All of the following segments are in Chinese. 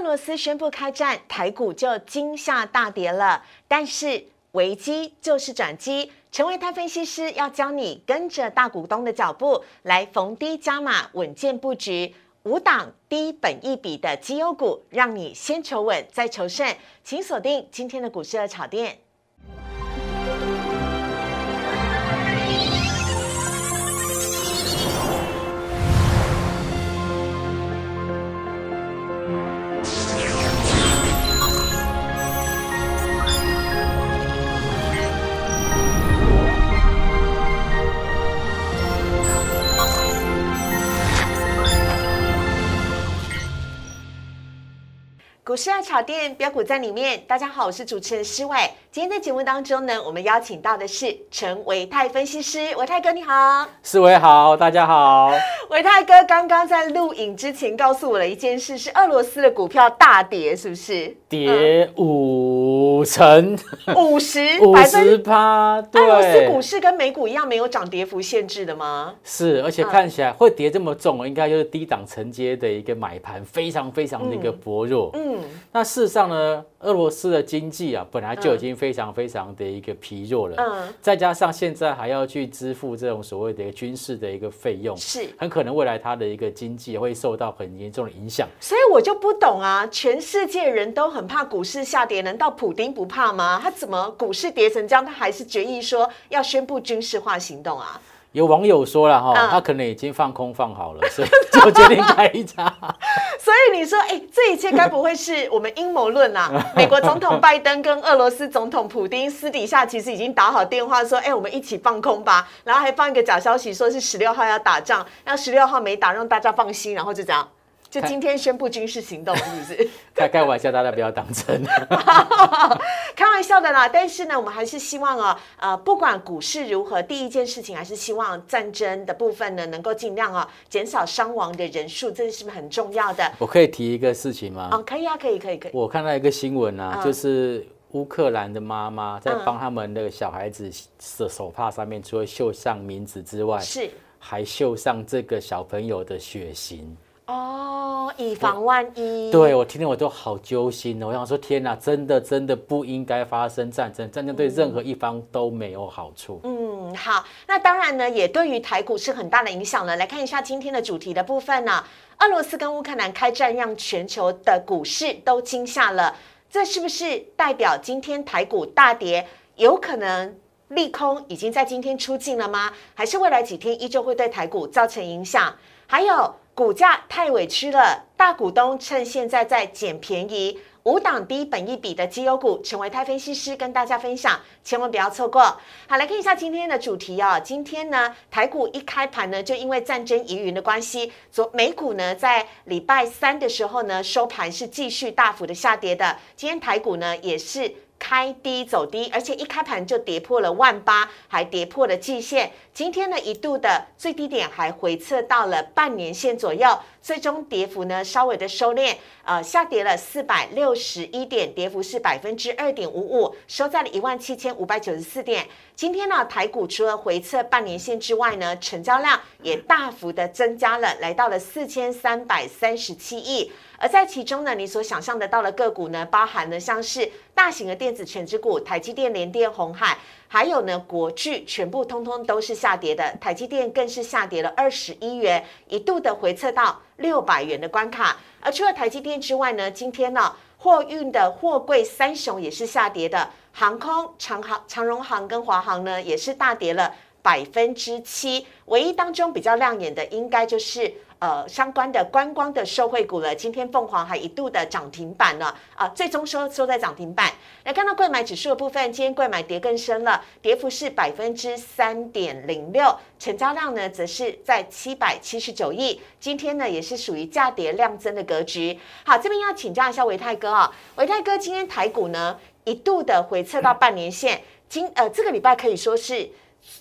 俄罗斯宣布开战，台股就惊吓大跌了。但是危机就是转机，成为他分析师要教你跟着大股东的脚步来逢低加码，稳健布局五档低本一笔的绩优股，让你先求稳再求胜。请锁定今天的股市的炒店。股市爱炒店标股在里面。大家好，我是主持人施伟。今天在节目当中呢，我们邀请到的是陈维泰分析师，维泰哥你好。施伟好，大家好。维泰哥刚刚在录影之前告诉我了一件事，是俄罗斯的股票大跌，是不是？跌五成，五十 五十趴。俄罗斯股市跟美股一样没有涨跌幅限制的吗？是，而且看起来会跌这么重，应该就是低档承接的一个买盘，非常非常的一个薄弱。嗯。那事实上呢，俄罗斯的经济啊，本来就已经非常非常的一个疲弱了，嗯，再加上现在还要去支付这种所谓的军事的一个费用，是很可能未来它的一个经济会受到很严重的影响。所以我就不懂啊，全世界人都很怕股市下跌，难道普丁不怕吗？他怎么股市跌成这样，他还是决议说要宣布军事化行动啊？有网友说了哈，他可能已经放空放好了，所以 就决定开一场。所以你说，哎，这一切该不会是我们阴谋论啊？美国总统拜登跟俄罗斯总统普京私底下其实已经打好电话，说，哎，我们一起放空吧。然后还放一个假消息，说是十六号要打仗，那十六号没打，让大家放心，然后就这样。就今天宣布军事行动，是不是？开开玩笑，大家不要当真。开玩笑的啦，但是呢，我们还是希望啊，呃，不管股市如何，第一件事情还是希望战争的部分呢，能够尽量啊减少伤亡的人数，这是不是很重要的？我可以提一个事情吗？哦，可以啊，可以，可以，可以。我看到一个新闻啊，就是乌克兰的妈妈在帮他们的小孩子的手帕上面，除了绣上名字之外，是还绣上这个小朋友的血型。哦，以防万一。对我听听我都好揪心哦。我想说，天哪，真的真的不应该发生战争，战争对任何一方都没有好处。嗯，好，那当然呢，也对于台股是很大的影响了。来看一下今天的主题的部分呢，俄罗斯跟乌克兰开战，让全球的股市都惊吓了。这是不是代表今天台股大跌，有可能利空已经在今天出尽了吗？还是未来几天依旧会对台股造成影响？还有？股价太委屈了，大股东趁现在在捡便宜，五档低本一比的绩优股，成为泰分析师跟大家分享，千万不要错过。好，来看一下今天的主题哦。今天呢，台股一开盘呢，就因为战争疑云的关系，昨美股呢在礼拜三的时候呢，收盘是继续大幅的下跌的。今天台股呢也是。开低走低，而且一开盘就跌破了万八，还跌破了季线。今天呢，一度的最低点还回撤到了半年线左右。最终跌幅呢稍微的收敛，呃，下跌了四百六十一点，跌幅是百分之二点五五，收在了一万七千五百九十四点。今天呢，台股除了回撤半年线之外呢，成交量也大幅的增加了，来到了四千三百三十七亿。而在其中呢，你所想象得到的个股呢，包含了像是大型的电子全值股，台积电、联电、红海。还有呢，国巨全部通通都是下跌的，台积电更是下跌了二十一元，一度的回测到六百元的关卡。而除了台积电之外呢，今天呢，货运的货柜三雄也是下跌的，航空长航、长荣航跟华航呢也是大跌了百分之七，唯一当中比较亮眼的，应该就是。呃，相关的观光的受惠股了，今天凤凰还一度的涨停板了啊，最终收收在涨停板。来看到贵买指数的部分，今天贵买跌更深了，跌幅是百分之三点零六，成交量呢则是在七百七十九亿，今天呢也是属于价跌量增的格局。好，这边要请教一下维泰哥啊，维泰哥今天台股呢一度的回测到半年线，今呃这个礼拜可以说是。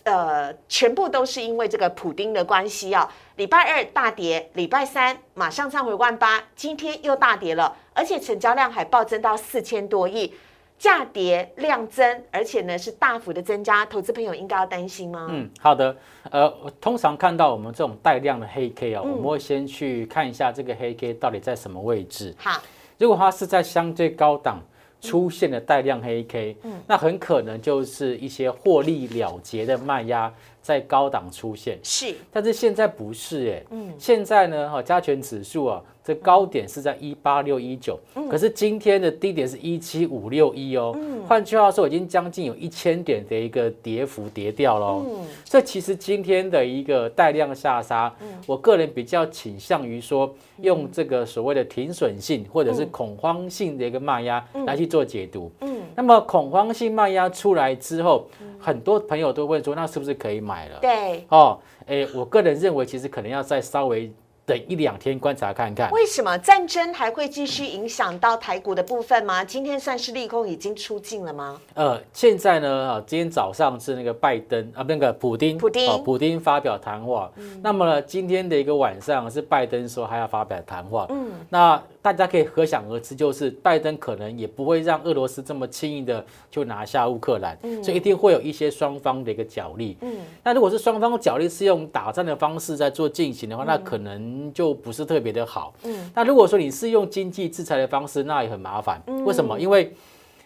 呃，全部都是因为这个普丁的关系啊！礼拜二大跌，礼拜三马上上回万八，今天又大跌了，而且成交量还暴增到四千多亿，价跌量增，而且呢是大幅的增加，投资朋友应该要担心吗？嗯，好的。呃，通常看到我们这种带量的黑 K 啊，我们会先去看一下这个黑 K 到底在什么位置。好。如果它是在相对高档出现了带量黑 K，那很可能就是一些获利了结的卖压。在高档出现。是，但是现在不是哎，嗯，现在呢，哈，加权指数啊，这高点是在一八六一九，可是今天的低点是一七五六一哦，嗯，换句话说，已经将近有一千点的一个跌幅跌掉喽，嗯，这其实今天的一个带量下杀，嗯，我个人比较倾向于说，用这个所谓的停损性或者是恐慌性的一个卖压来去做解读，嗯，那么恐慌性卖压出来之后，很多朋友都问说，那是不是可以买了？对。哦，哎，我个人认为，其实可能要再稍微。等一两天观察看看，为什么战争还会继续影响到台股的部分吗？今天算是利空已经出尽了吗？呃，现在呢，啊，今天早上是那个拜登啊，那个普丁，普丁，普丁发表谈话。那么呢，今天的一个晚上是拜登说还要发表谈话。嗯，那大家可以可想而知，就是拜登可能也不会让俄罗斯这么轻易的就拿下乌克兰，所以一定会有一些双方的一个角力。嗯，那如果是双方角力是用打仗的方式在做进行的话，那可能。就不是特别的好。嗯，那如果说你是用经济制裁的方式，那也很麻烦。为什么？因为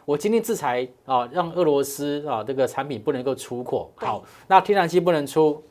我经济制裁啊，让俄罗斯啊这个产品不能够出口。好，那天然气不能出，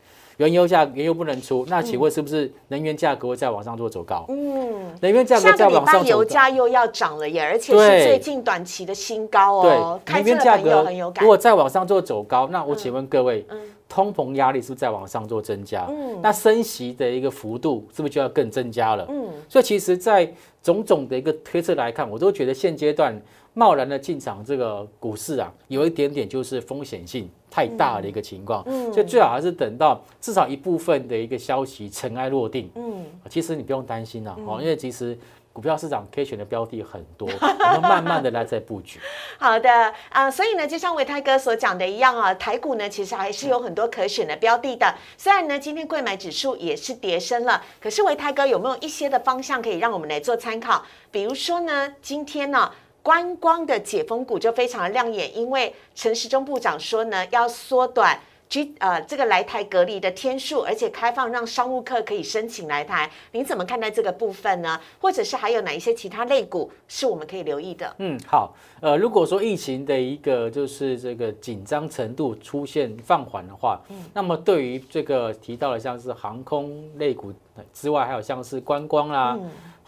原油价原油不能出，那请问是不是能源价格会再往上做走高？嗯，能源价格再往上走油价又要涨了耶，而且是最近短期的新高哦。对，能源价格如果再往上做走高，那我请问各位。通膨压力是不是在往上做增加？嗯，那升息的一个幅度是不是就要更增加了？嗯，所以其实，在种种的一个推测来看，我都觉得现阶段贸然的进场这个股市啊，有一点点就是风险性太大的一个情况。嗯，所以最好还是等到至少一部分的一个消息尘埃落定。嗯，其实你不用担心了哦，因为其实。股票市场可以选的标的很多，我们慢慢的来再布局。好的啊，所以呢，就像维泰哥所讲的一样啊，台股呢其实还是有很多可选的标的的。虽然呢，今天贵买指数也是跌升了，可是维泰哥有没有一些的方向可以让我们来做参考？比如说呢，今天呢，观光的解封股就非常的亮眼，因为陈时中部长说呢，要缩短。居呃，这个来台隔离的天数，而且开放让商务客可以申请来台，您怎么看待这个部分呢？或者是还有哪一些其他类股是我们可以留意的？嗯，好，呃，如果说疫情的一个就是这个紧张程度出现放缓的话，嗯，那么对于这个提到的像是航空类股之外，还有像是观光啦。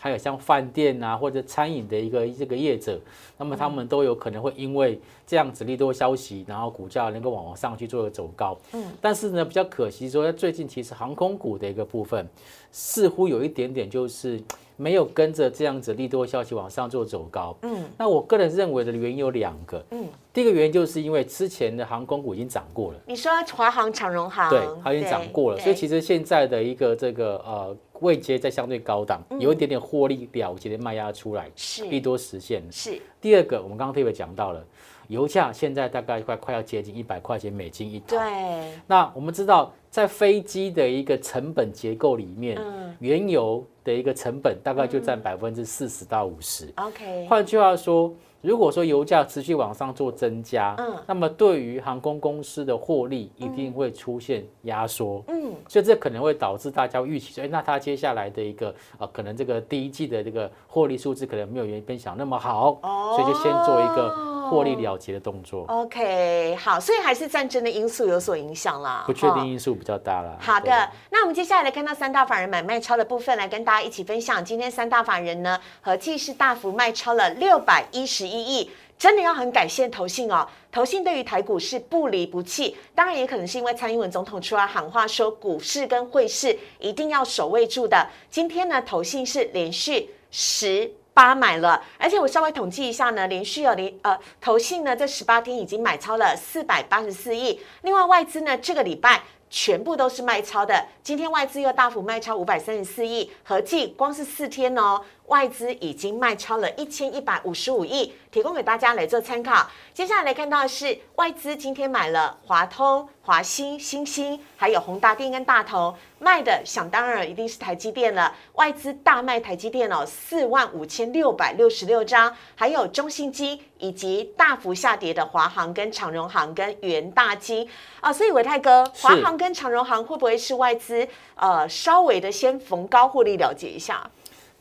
还有像饭店啊，或者餐饮的一个这个业者，那么他们都有可能会因为这样子利多消息，然后股价能够往往上去做个走高。嗯，但是呢，比较可惜说，在最近其实航空股的一个部分，似乎有一点点就是没有跟着这样子利多消息往上做走高。嗯，那我个人认为的原因有两个。嗯，第一个原因就是因为之前的航空股已经涨过了。你说华航、长荣航，对，它已经涨过了，所以其实现在的一个这个呃。位阶在相对高档，有一点点获利了结的卖压出来，是利多实现。是第二个，我们刚刚特别讲到了，油价现在大概快快要接近一百块钱美金一桶。对。那我们知道，在飞机的一个成本结构里面，原油的一个成本大概就占百分之四十到五十。OK。换句话说。如果说油价持续往上做增加，嗯，那么对于航空公司的获利一定会出现压缩，嗯，所以这可能会导致大家预期说，哎，那它接下来的一个呃，可能这个第一季的这个获利数字可能没有原本想那么好，哦，所以就先做一个。获利了结的动作。OK，好，所以还是战争的因素有所影响啦，不确定因素比较大了。好的，那我们接下来来看到三大法人买卖超的部分，来跟大大家一起分享。今天三大法人呢，合计是大幅卖超了六百一十一亿，真的要很感谢投信哦。投信对于台股是不离不弃，当然也可能是因为蔡英文总统出来喊话说，股市跟汇市一定要守卫住的。今天呢，投信是连续十。八买了，而且我稍微统计一下呢，连续有连呃投信呢，这十八天已经买超了四百八十四亿。另外外资呢，这个礼拜全部都是卖超的。今天外资又大幅卖超五百三十四亿，合计光是四天哦。外资已经卖超了一千一百五十五亿，提供给大家来做参考。接下来来看到的是外资今天买了华通、华兴、新兴，还有宏达电跟大同，卖的想当然一定是台积电了。外资大卖台积电哦，四万五千六百六十六张，还有中信金以及大幅下跌的华航跟长荣航跟元大金啊。所以伟泰哥，华航跟长荣航会不会是外资呃稍微的先逢高获利了结一下？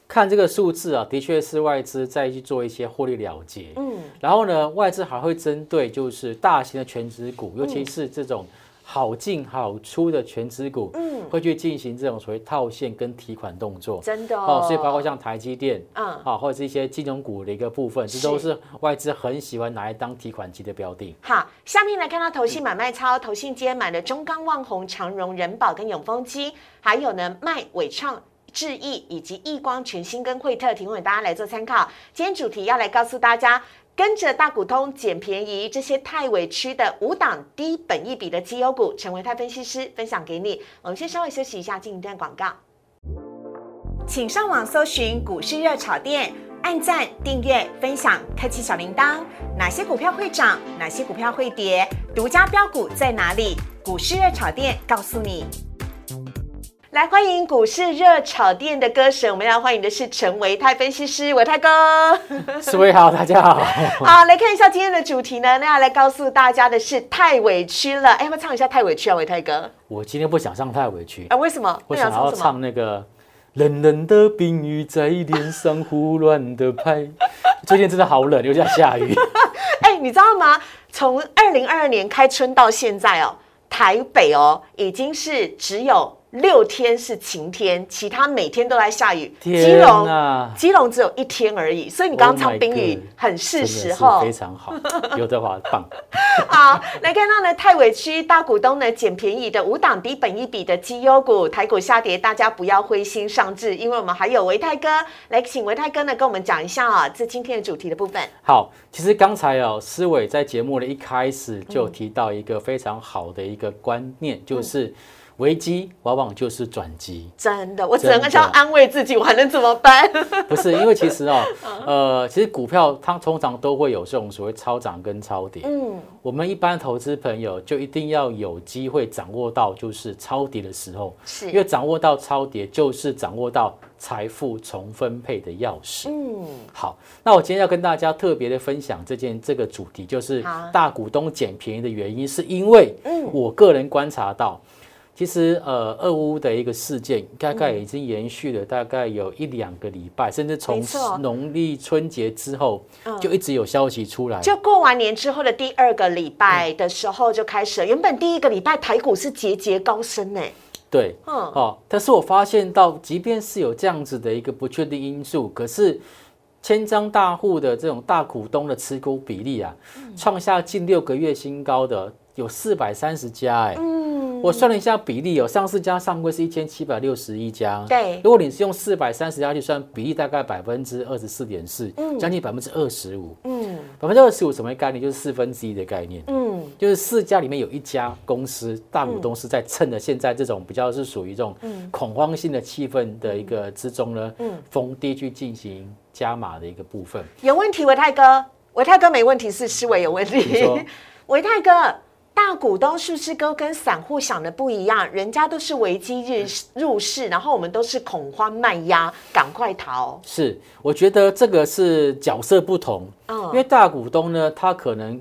看这个数字啊，的确是外资再去做一些获利了结。嗯，然后呢，外资还会针对就是大型的全职股，尤其是这种。好进好出的全资股，嗯，会去进行这种所谓套现跟提款动作，真的哦。所以包括像台积电，嗯，啊，或者是一些金融股的一个部分，这都是外资很喜欢拿来当提款机的标的。好，下面来看到投信买卖超，投信今天买了中钢、旺宏、长荣、人保跟永丰基，还有呢卖伟创、智毅以及易光、全新跟惠特，提供给大家来做参考。今天主题要来告诉大家。跟着大股东捡便宜，这些太委屈的五档低本一比的绩优股，成为泰分析师分享给你。我们先稍微休息一下，进一段广告。请上网搜寻股市热炒店，按赞、订阅、分享，开启小铃铛。哪些股票会涨？哪些股票会跌？独家标股在哪里？股市热炒店告诉你。来欢迎股市热炒店的歌神，我们要欢迎的是陈维泰分析师，维泰哥。四位好，大家好。好，来看一下今天的主题呢，那要来告诉大家的是太委屈了。哎，要不要唱一下太委屈啊，维泰哥？我今天不想唱太委屈啊，为什么？我想要唱那个冷冷的冰雨在脸上胡乱的拍。最近真的好冷，又在下雨。哎，你知道吗？从二零二二年开春到现在哦，台北哦已经是只有。六天是晴天，其他每天都在下雨。基隆，基隆只有一天而已，所以你刚刚唱冰雨很是时候，非常好。刘德华棒。好，来看到呢，太委屈，大股东呢捡便宜的五档低本一笔的绩优股，台股下跌，大家不要灰心丧志，因为我们还有维泰哥来，请维泰哥呢跟我们讲一下啊，这今天的主题的部分。好，其实刚才哦，思伟在节目的一开始就提到一个非常好的一个观念，就是。危机往往就是转机，真的，我只能这样安慰自己，我还能怎么办？不是，因为其实哦，呃，其实股票它通常都会有这种所谓超涨跟超跌。嗯，我们一般投资朋友就一定要有机会掌握到就是超跌的时候，是因为掌握到超跌就是掌握到财富重分配的钥匙。嗯，好，那我今天要跟大家特别的分享这件这个主题，就是大股东捡便宜的原因，是因为我个人观察到。其实，呃，俄乌的一个事件大概已经延续了大概有一两个礼拜，甚至从农历春节之后就一直有消息出来。就过完年之后的第二个礼拜的时候就开始了。原本第一个礼拜台股是节节高升呢。对，嗯，哦，但是我发现到，即便是有这样子的一个不确定因素，可是千张大户的这种大股东的持股比例啊，创下近六个月新高的有四百三十家，哎。我算了一下比例，有上市加上柜是一千七百六十一家。对，如果你是用四百三十家去算，比例大概百分之二十四点四，将近百分之二十五。嗯，百分之二十五什么概念？就是四分之一的概念。嗯，就是四家里面有一家公司大股东是在趁着现在这种比较是属于这种恐慌性的气氛的一个之中呢，嗯逢低去进行加码的一个部分。有问题，维泰哥，维泰哥没问题，是思维有问题。维泰哥。大股东是不是都跟散户想的不一样？人家都是危机日入市，然后我们都是恐慌卖压，赶快逃。是，我觉得这个是角色不同。嗯，因为大股东呢，他可能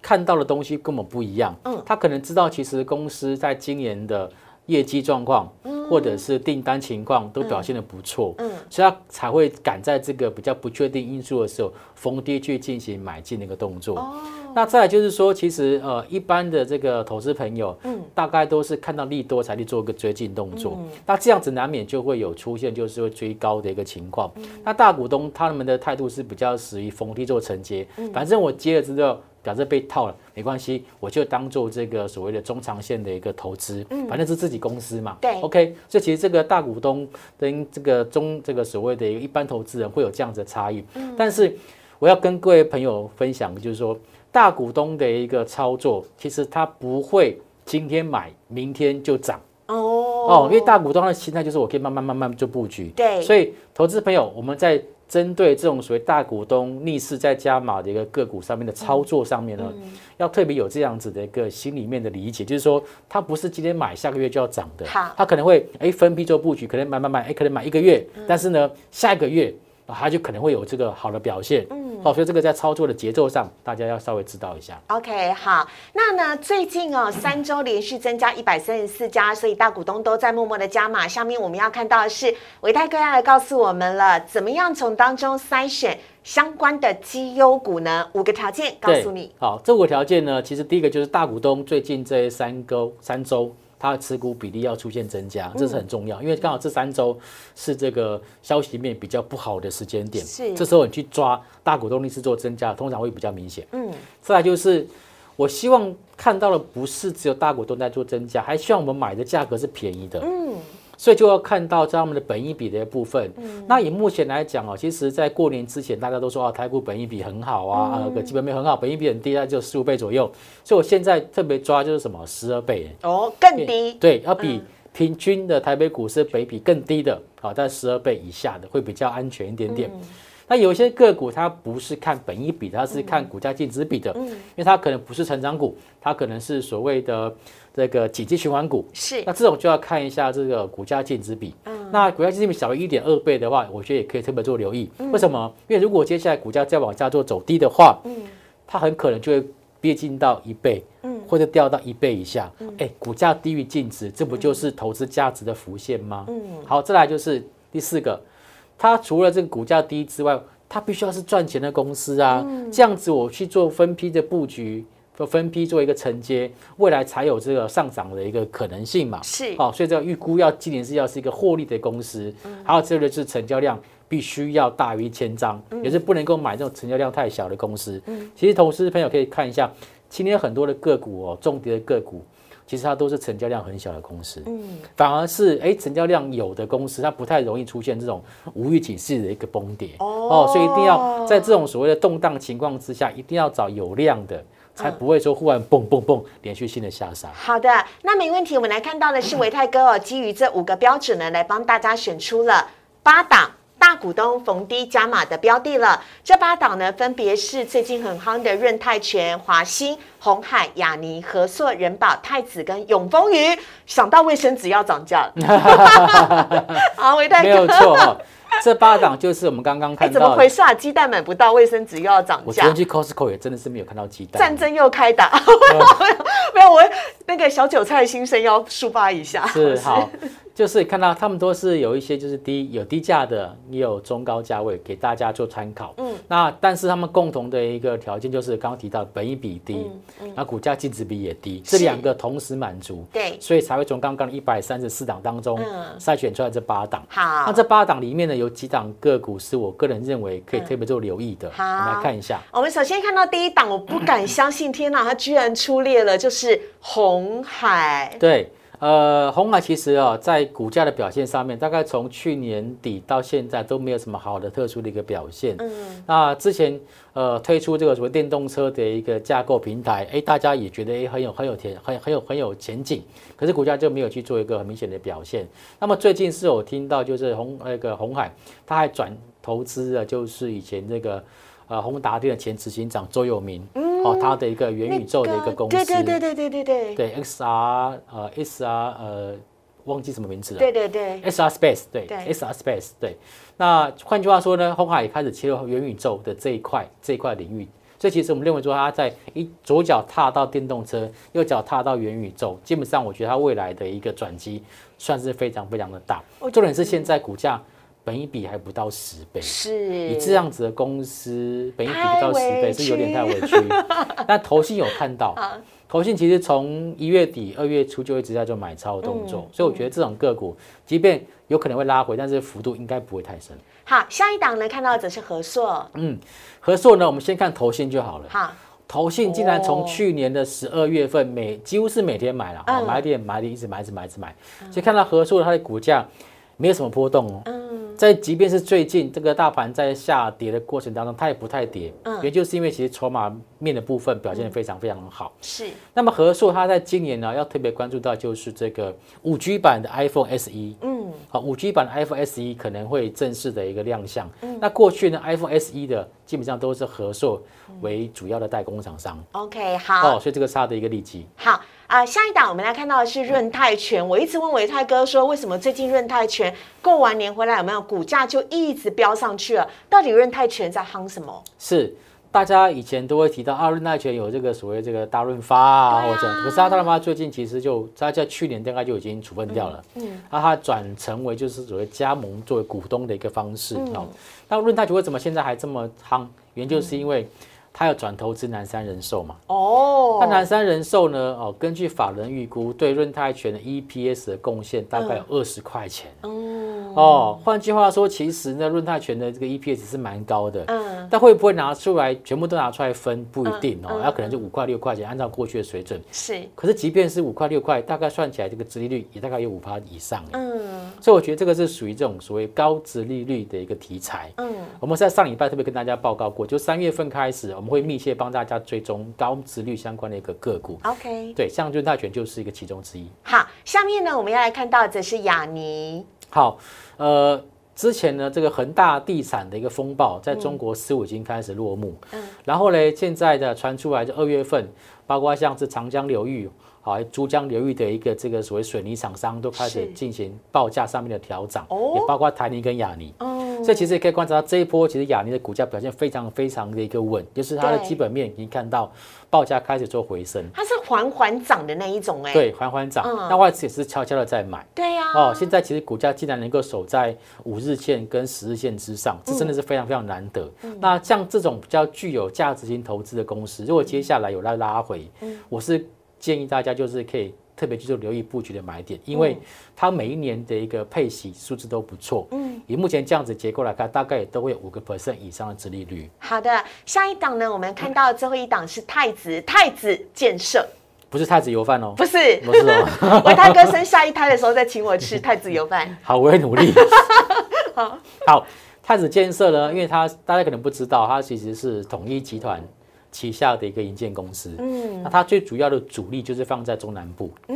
看到的东西根本不一样。嗯，他可能知道其实公司在今年的业绩状况，或者是订单情况都表现的不错。嗯，所以他才会赶在这个比较不确定因素的时候逢低去进行买进的一个动作。哦。那再就是说，其实呃，一般的这个投资朋友，嗯，大概都是看到利多才去做一个追进动作。那这样子难免就会有出现，就是会追高的一个情况。那大股东他们的态度是比较属于逢低做承接，反正我接了之后，表示被套了，没关系，我就当做这个所谓的中长线的一个投资，反正是自己公司嘛。对，OK，所以其实这个大股东跟这个中这个所谓的一般投资人会有这样子的差异。嗯但是我要跟各位朋友分享，就是说。大股东的一个操作，其实他不会今天买，明天就涨哦哦，因为大股东的心态就是我可以慢慢慢慢做布局。对，所以投资朋友，我们在针对这种所谓大股东逆势在加码的一个个股上面的操作上面呢，要特别有这样子的一个心里面的理解，就是说它不是今天买，下个月就要涨的。好，它可能会哎分批做布局，可能买买买，哎可能买一个月，但是呢下一个月。它就可能会有这个好的表现，嗯，好，所以这个在操作的节奏上，大家要稍微知道一下。OK，好，那呢，最近哦，三周连续增加一百三十四家，所以大股东都在默默的加码。下面我们要看到的是，维泰哥要来告诉我们了，怎么样从当中筛选相关的绩优股呢？五个条件告诉你。好，这五个条件呢，其实第一个就是大股东最近这三周三周。它的持股比例要出现增加，这是很重要，因为刚好这三周是这个消息面比较不好的时间点，是这时候你去抓大股东力是做增加，通常会比较明显。嗯，再来就是我希望看到的不是只有大股东在做增加，还希望我们买的价格是便宜的。嗯。所以就要看到在他们的本益比的部分。那以目前来讲哦，其实，在过年之前，大家都说啊，台股本益比很好啊，啊，个基本面很好，本益比很低，那就十五倍左右。所以我现在特别抓就是什么十二倍哦，更低。对，要比平均的台北股市本益比更低的，好，在十二倍以下的会比较安全一点点。那有些个股它不是看本益比，它是看股价净值比的，因为它可能不是成长股，它可能是所谓的。这个紧急循环股是，那这种就要看一下这个股价净值比。嗯，那股价净值比小于一点二倍的话，我觉得也可以特别做留意。为什么？因为如果接下来股价再往下做走低的话，嗯，它很可能就会逼近到一倍，嗯，或者掉到一倍以下。哎，股价低于净值，这不就是投资价值的浮现吗？嗯，好，再来就是第四个，它除了这个股价低之外，它必须要是赚钱的公司啊。这样子我去做分批的布局。分批做一个承接，未来才有这个上涨的一个可能性嘛？是，哦，所以这个预估要今年是要是一个获利的公司，还有这个是成交量必须要大于一千张，也是不能够买这种成交量太小的公司。嗯，其实投资朋友可以看一下，今天很多的个股哦，重跌的个股，其实它都是成交量很小的公司，嗯，反而是哎成交量有的公司，它不太容易出现这种无预警式的一个崩跌哦，所以一定要在这种所谓的动荡情况之下，一定要找有量的。才不会说忽然蹦蹦蹦连续性的下杀。好的，那没问题。我们来看到的是维泰哥哦，基于这五个标准呢，来帮大家选出了八档大股东逢低加码的标的了。这八档呢，分别是最近很夯的润泰全、华兴、红海、雅尼、和硕、人保、太子跟永丰鱼。想到卫生纸要涨价了，好，维泰哥没有错。这八档就是我们刚刚看到，怎么回事啊？鸡蛋买不到，卫生纸又要涨价。我昨天去 Costco 也真的是没有看到鸡蛋。战争又开打，没有我那个小韭菜心声要抒发一下。是好。就是看到他们都是有一些就是低有低价的，也有中高价位给大家做参考。嗯，那但是他们共同的一个条件就是刚刚提到本益比低，那股价净值比也低，这两个同时满足，对，所以才会从刚刚的一百三十四档当中筛选出来这八档。好，那这八档里面呢，有几档个股是我个人认为可以特别做留意的。好，我们来看一下。我们首先看到第一档，我不敢相信，天哪，它居然出列了，就是红海。对。呃，红海其实啊，在股价的表现上面，大概从去年底到现在都没有什么好的特殊的一个表现。嗯，那之前呃推出这个什么电动车的一个架构平台，哎，大家也觉得哎很有很有前很很有很有前景，可是股价就没有去做一个很明显的表现。那么最近是有听到就是红那个红海，他还转投资了，就是以前那个。呃，宏达电的前执行长周友明，哦，他的一个元宇宙的一个公司，对对对对对对对，对 XR 呃 SR 呃，忘记什么名字了，对对对，SR Space 对，SR Space 对。那换句话说呢，红海也开始切入元宇宙的这一块这一块领域。所以其实我们认为说，他在一左脚踏到电动车，右脚踏到元宇宙，基本上我觉得它未来的一个转机算是非常非常的大。重点是现在股价。本一比还不到十倍，是你这样子的公司，本一比不到十倍是有点太委屈。但投信有看到，投信其实从一月底、二月初就一直在做买超动作，所以我觉得这种个股，即便有可能会拉回，但是幅度应该不会太深。好，下一档呢看到的则是和硕。嗯，和硕呢，我们先看投信就好了。好，投信竟然从去年的十二月份每几乎是每天买了，买点买点一直买，一直买，一直买，所以看到和硕它的股价没有什么波动哦。在即便是最近这个大盘在下跌的过程当中，它也不太跌，嗯，也就是因为其实筹码面的部分表现的非常非常的好。是。那么和硕它在今年呢，要特别关注到就是这个五 G 版的 iPhone SE，嗯，好，五 G 版的 iPhone SE 可能会正式的一个亮相。嗯。那过去呢，iPhone SE 的基本上都是和硕为主要的代工厂商。OK，好。哦，所以这个是它的一个利基。好。啊，下一档我们来看到的是润泰全。我一直问维泰哥说，为什么最近润泰全过完年回来有没有股价就一直飙上去了？到底润泰全在夯什么？是大家以前都会提到啊，润泰全有这个所谓这个大润发啊，或者可是大润发最近其实就他在去年大概就已经处分掉了，嗯，那他转成为就是所谓加盟作为股东的一个方式哦。那润泰全为什么现在还这么夯？原因就是因为。他要转投资南山人寿嘛？哦，那南山人寿呢？哦，根据法人预估，对润泰全的 EPS 的贡献大概有二十块钱。哦，换句话说，其实呢，润泰全的这个 EPS 是蛮高的。嗯，但会不会拿出来全部都拿出来分，不一定哦。那可能就五块六块钱，按照过去的水准。是。可是即便是五块六块，大概算起来，这个殖利率也大概有五趴以上。嗯。所以我觉得这个是属于这种所谓高殖利率的一个题材。嗯。我们在上礼拜特别跟大家报告过，就三月份开始，我们会密切帮大家追踪高殖率相关的一个个股。OK。对，像润泰全就是一个其中之一。好，下面呢，我们要来看到的是雅尼。好，呃，之前呢，这个恒大地产的一个风暴，在中国似乎已经开始落幕。嗯，然后呢，现在的传出来，就二月份，包括像是长江流域。好，珠江流域的一个这个所谓水泥厂商都开始进行报价上面的调整，也包括台泥跟亚泥。哦，所以其实也可以观察到这一波，其实亚尼的股价表现非常非常的一个稳，就是它的基本面已经看到报价开始做回升。它是缓缓涨的那一种哎。对，缓缓涨。那外资也是悄悄的在买。对呀。哦，现在其实股价竟然能够守在五日线跟十日线之上，这真的是非常非常难得。那像这种比较具有价值型投资的公司，如果接下来有来拉回，我是。建议大家就是可以特别去做留意布局的买点，因为它每一年的一个配息数字都不错。嗯，以目前这样子结构来看，大概也都会有五个 percent 以上的殖利率。好的，下一档呢，我们看到最后一档是太子太子建设，不是太子油饭哦，不是，不是哦。我大哥生下一胎的时候再请我吃太子油饭。好，我会努力。好，好，太子建设呢，因为它大家可能不知道，它其实是统一集团。旗下的一个营建公司，嗯，那它最主要的主力就是放在中南部。哦，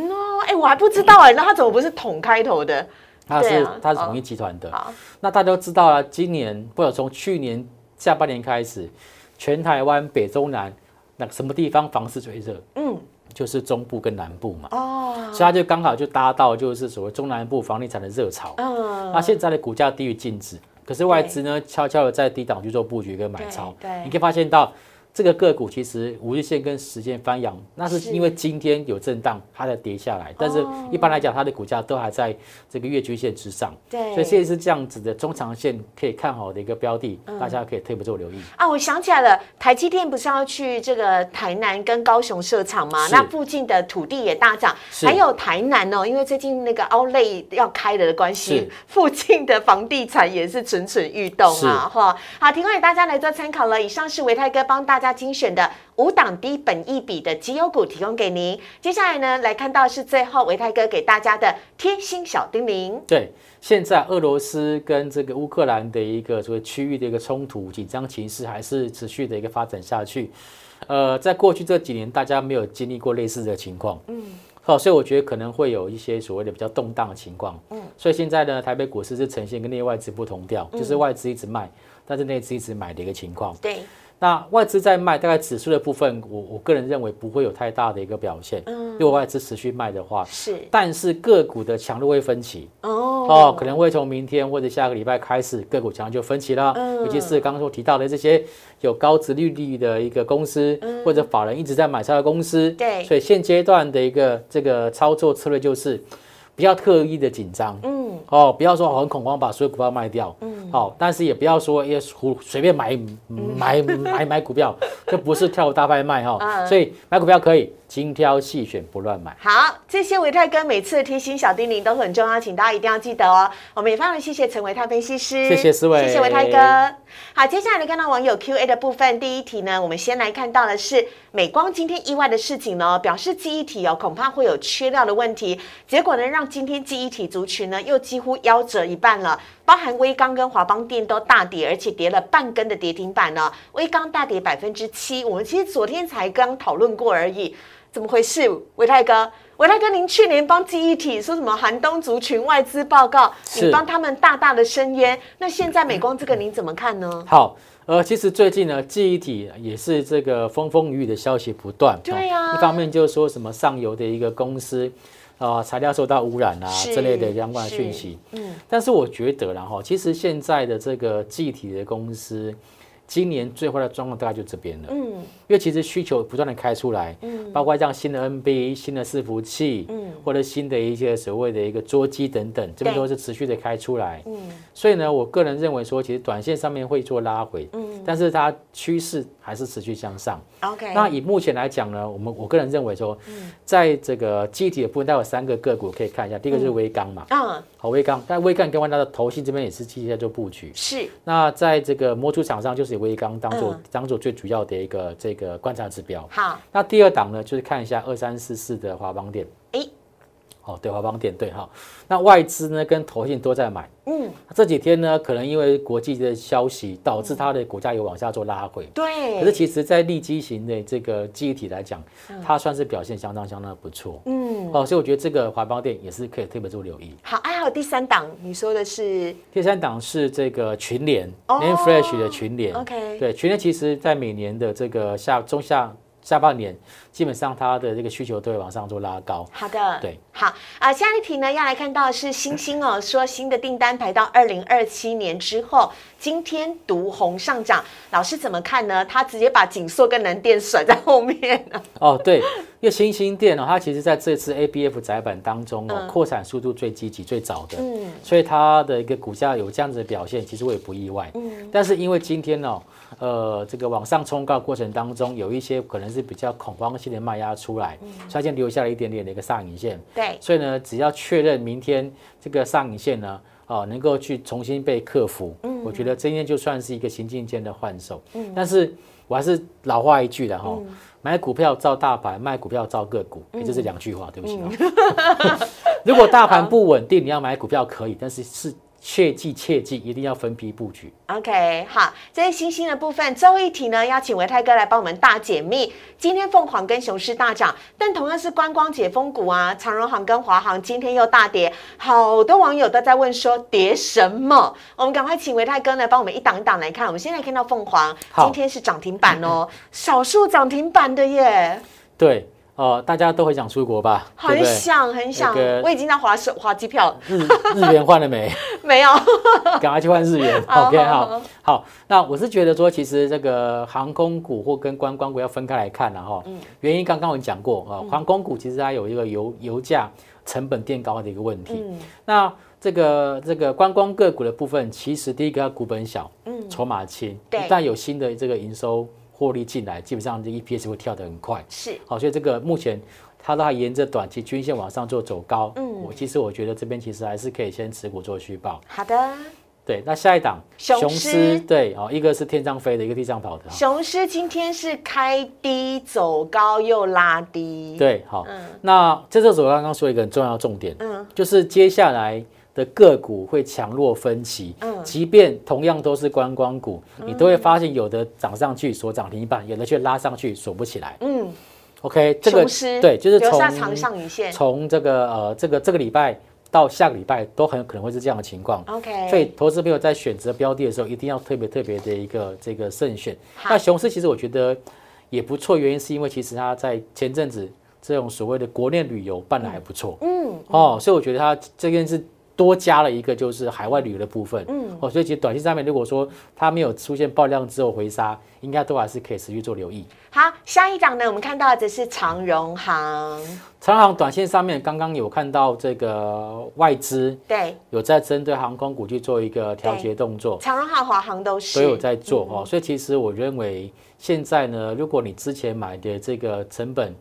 哎，我还不知道哎，那它怎么不是统开头的？它是它是统一集团的。好，那大家都知道了，今年或者从去年下半年开始，全台湾北中南那什么地方房市最热？嗯，就是中部跟南部嘛。哦，所以它就刚好就搭到就是所谓中南部房地产的热潮。嗯，那现在的股价低于净值，可是外资呢悄悄的在低档去做布局跟买超。对，你可以发现到。这个个股其实五日线跟时间翻阳，那是因为今天有震荡，它才跌下来。但是一般来讲，它的股价都还在这个月均线之上。对，所以现在是这样子的中长线可以看好的一个标的，大家可以特别做留意。啊，我想起来了，台积电不是要去这个台南跟高雄设厂吗？那附近的土地也大涨，还有台南哦，因为最近那个奥类要开了的关系，附近的房地产也是蠢蠢欲动啊！哈，好，提供给大家来做参考了。以上是维泰哥帮大。家精选的五档低本一笔的绩优股提供给您。接下来呢，来看到是最后维泰哥给大家的贴心小叮咛。对，现在俄罗斯跟这个乌克兰的一个所谓区域的一个冲突紧张情势还是持续的一个发展下去。呃，在过去这几年，大家没有经历过类似的情况。嗯，好，所以我觉得可能会有一些所谓的比较动荡的情况。嗯，所以现在呢，台北股市是呈现跟内外资不同调，就是外资一直卖，但是内资一直买的一个情况。对。那外资在卖，大概指数的部分，我我个人认为不会有太大的一个表现。嗯，如果外资持续卖的话，是。但是个股的强弱会分歧。哦。哦，可能会从明天或者下个礼拜开始，个股强就分歧了。嗯。尤其是刚刚所提到的这些有高值利率的一个公司，或者法人一直在买超的公司。对。所以现阶段的一个这个操作策略就是。不要特意的紧张，嗯，哦，不要说很恐慌把所有股票卖掉，嗯，好，但是也不要说也胡随便买买 买买股票，这不是跳大拍卖哈，所以买股票可以。精挑细选，不乱买。好，这些维泰哥每次的贴心小叮咛都很重要，请大家一定要记得哦。我们也非常谢谢陈维泰分析师，谢谢思维，谢谢维泰哥。好，接下来看到网友 Q A 的部分，第一题呢，我们先来看到的是美光今天意外的事情呢，表示记忆体哦恐怕会有缺料的问题，结果呢让今天记忆体族群呢又几乎夭折一半了，包含微刚跟华邦电都大跌，而且跌了半根的跌停板呢，微刚大跌百分之七，我们其实昨天才刚讨论过而已。怎么回事，伟泰哥？伟泰哥，您去年帮记忆体说什么寒冬族群外资报告，你帮他们大大的伸冤。那现在美光这个您怎么看呢？好，呃，其实最近呢，记忆体也是这个风风雨雨的消息不断。对呀，一方面就是说什么上游的一个公司啊，材料受到污染啊之类的相关的讯息。嗯，但是我觉得，然后其实现在的这个记忆体的公司。今年最坏的状况大概就这边了，嗯，因为其实需求不断的开出来，嗯，包括像新的 NB、新的伺服器，嗯，或者新的一些所谓的一个桌机等等，这边都是持续的开出来，嗯，所以呢，我个人认为说，其实短线上面会做拉回，嗯，但是它趋势还是持续向上，OK。那以目前来讲呢，我们我个人认为说，在这个机体的部分，待会三个个股可以看一下，第一个就是微钢嘛，嗯，好微钢，但微钢跟完它的头信这边也是积极在做布局，是。那在这个模组厂商就是。微钢当做当做最主要的一个这个观察指标。好，那第二档呢，就是看一下二三四四的华邦电。哎。哦，对华邦电对哈，那外资呢跟投信都在买，嗯，这几天呢可能因为国际的消息导致它的股价有往下做拉回，对，可是其实在利基型的这个记忆体来讲，它算是表现相当相当不错，嗯，哦，所以我觉得这个华邦电也是可以特别做留意。好，还有第三档，你说的是？第三档是这个群联，Name Flash 的群联，OK，对，群联其实在每年的这个下中下。下半年基本上它的这个需求都会往上做拉高。好的，对，好啊。下一题呢，要来看到是星星哦，说新的订单排到二零二七年之后，今天独红上涨，老师怎么看呢？他直接把锦硕跟南电甩在后面了。哦，对，因为星星电哦，它其实在这次 A B F 窄板当中哦，扩产速度最积极、最早的，嗯，所以它的一个股价有这样子的表现，其实我也不意外。嗯，但是因为今天呢。呃，这个往上冲高过程当中，有一些可能是比较恐慌性的卖压出来，所以先留下了一点点的一个上影线。对，所以呢，只要确认明天这个上影线呢，哦，能够去重新被克服，嗯，我觉得今天就算是一个行进间的换手。嗯，但是我还是老话一句的哈，买股票照大盘，卖股票照个股，也就是两句话，对不起啊。如果大盘 不稳定，你要买股票可以，但是是。切记切记，一定要分批布局。OK，好，这是星星的部分。最后一题呢，邀请维泰哥来帮我们大解密。今天凤凰跟雄狮大涨，但同样是观光解封股啊，长荣航跟华航今天又大跌。好多网友都在问说跌什么？我们赶快请维泰哥呢帮我们一档一档来看。我们现在看到凤凰今天是涨停板哦，少数涨停板的耶。对。哦，大家都很想出国吧？很想很想，我已经在划手划机票。日日元换了没？没有，赶快去换日元。OK，好，好。那我是觉得说，其实这个航空股或跟观光股要分开来看了哈。嗯。原因刚刚我讲过啊，航空股其实它有一个油油价成本垫高的一个问题。嗯。那这个这个观光个股的部分，其实第一个它股本小，嗯，筹码轻，一旦有新的这个营收。获利进来，基本上这 EPS 会跳得很快。是，好，所以这个目前它都还沿着短期均线往上做走高。嗯，我其实我觉得这边其实还是可以先持股做续报。好的，对，那下一档雄狮，对，哦，一个是天上飞的，一个地上跑的。雄狮今天是开低走高又拉低。对，好，那这时候我刚刚说一个很重要的重点，嗯，就是接下来。的个股会强弱分歧，嗯，即便同样都是观光股，你都会发现有的涨上去锁涨停板，有的却拉上去锁不起来，嗯，OK，这个对，就是从长上影线，从这个呃这个这个礼拜到下个礼拜都很有可能会是这样的情况，OK，所以投资朋友在选择标的的时候，一定要特别特别的一个这个慎选。那雄狮其实我觉得也不错，原因是因为其实它在前阵子这种所谓的国内旅游办的还不错，嗯，哦，所以我觉得它这件是。多加了一个就是海外旅游的部分，嗯，哦，所以其实短期上面如果说它没有出现爆量之后回杀，应该都还是可以持续做留意。好，下一档呢，我们看到的是长荣行。长荣行短线上面刚刚有看到这个外资对有在针对航空股去做一个调节动作，长荣行、华航都是都有在做哦，所以其实我认为现在呢，如果你之前买的这个成本。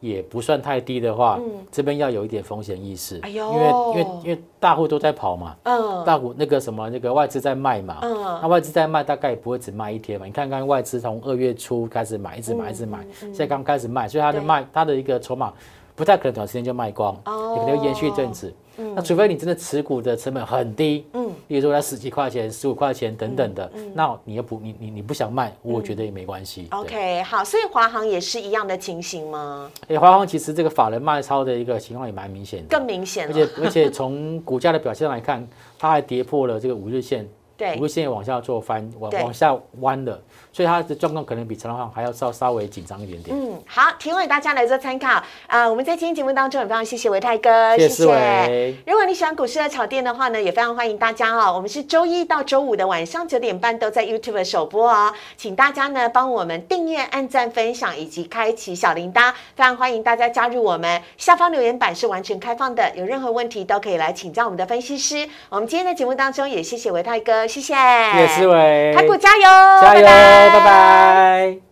也不算太低的话，这边要有一点风险意识，因为因为因为大户都在跑嘛，大户那个什么那个外资在卖嘛，那外资在卖大概也不会只卖一天嘛，你看看外资从二月初开始买，一直买一直买，现在刚开始卖，所以它的卖它的一个筹码不太可能短时间就卖光，也可能延续一阵子。那除非你真的持股的成本很低，嗯，比如说它十几块钱、十五块钱等等的，那你又不你你你不想卖，我觉得也没关系。OK，好，所以华航也是一样的情形吗？哎，华航其实这个法人卖超的一个情况也蛮明显的，更明显。而且而且从股价的表现来看，它还跌破了这个五日线对五日线也往下做翻，往往下弯了，所以它的状况可能比陈浩还要稍稍微紧张一点点。嗯，好，提供给大家来做参考。啊、我们在今天节目当中也非常谢谢维泰哥，谢谢如果你喜欢股市的炒店的话呢，也非常欢迎大家哦。我们是周一到周五的晚上九点半都在 YouTube 首播哦，请大家呢帮我们订阅、按赞、分享以及开启小铃铛，非常欢迎大家加入我们。下方留言板是完全开放的，有任何问题都可以来请教我们的分析师。我们今天的节目当中也谢谢维泰哥，谢谢，谢谢思维，台股加油，加油，拜拜。拜拜